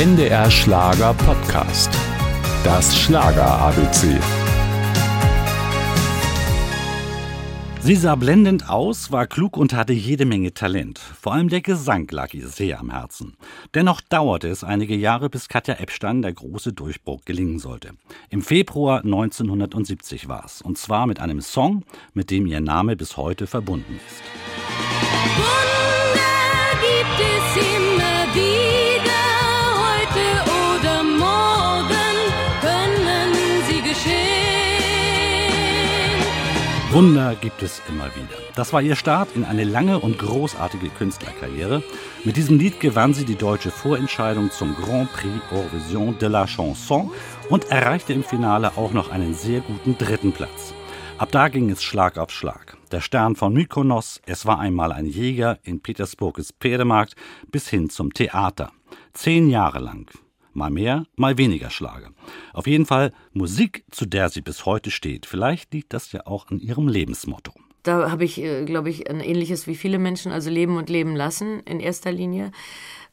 NDR Schlager Podcast. Das Schlager ABC. Sie sah blendend aus, war klug und hatte jede Menge Talent. Vor allem der Gesang lag ihr sehr am Herzen. Dennoch dauerte es einige Jahre, bis Katja Epstein der große Durchbruch gelingen sollte. Im Februar 1970 war es. Und zwar mit einem Song, mit dem ihr Name bis heute verbunden ist. Wunder gibt es immer Wunder gibt es immer wieder. Das war ihr Start in eine lange und großartige Künstlerkarriere. Mit diesem Lied gewann sie die deutsche Vorentscheidung zum Grand Prix Eurovision de la Chanson und erreichte im Finale auch noch einen sehr guten dritten Platz. Ab da ging es Schlag auf Schlag. Der Stern von Mykonos, es war einmal ein Jäger, in Petersburg ist Pferdemarkt, bis hin zum Theater. Zehn Jahre lang. Mal mehr, mal weniger Schlager. Auf jeden Fall Musik, zu der sie bis heute steht. Vielleicht liegt das ja auch an ihrem Lebensmotto. Da habe ich, äh, glaube ich, ein ähnliches wie viele Menschen, also leben und leben lassen in erster Linie.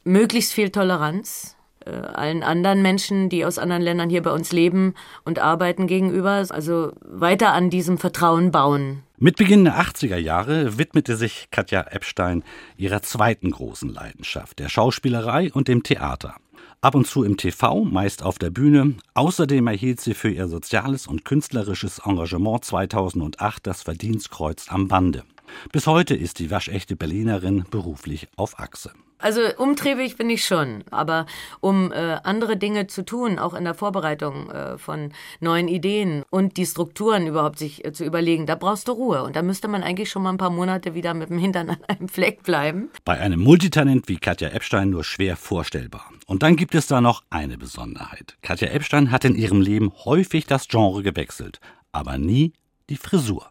Möglichst viel Toleranz äh, allen anderen Menschen, die aus anderen Ländern hier bei uns leben und arbeiten gegenüber. Also weiter an diesem Vertrauen bauen. Mit Beginn der 80er Jahre widmete sich Katja Epstein ihrer zweiten großen Leidenschaft, der Schauspielerei und dem Theater. Ab und zu im TV, meist auf der Bühne. Außerdem erhielt sie für ihr soziales und künstlerisches Engagement 2008 das Verdienstkreuz am Bande. Bis heute ist die waschechte Berlinerin beruflich auf Achse. Also umtriebig bin ich schon, aber um äh, andere Dinge zu tun, auch in der Vorbereitung äh, von neuen Ideen und die Strukturen überhaupt sich äh, zu überlegen, da brauchst du Ruhe und da müsste man eigentlich schon mal ein paar Monate wieder mit dem Hintern an einem Fleck bleiben. Bei einem Multitalent wie Katja Epstein nur schwer vorstellbar. Und dann gibt es da noch eine Besonderheit. Katja Epstein hat in ihrem Leben häufig das Genre gewechselt, aber nie die Frisur.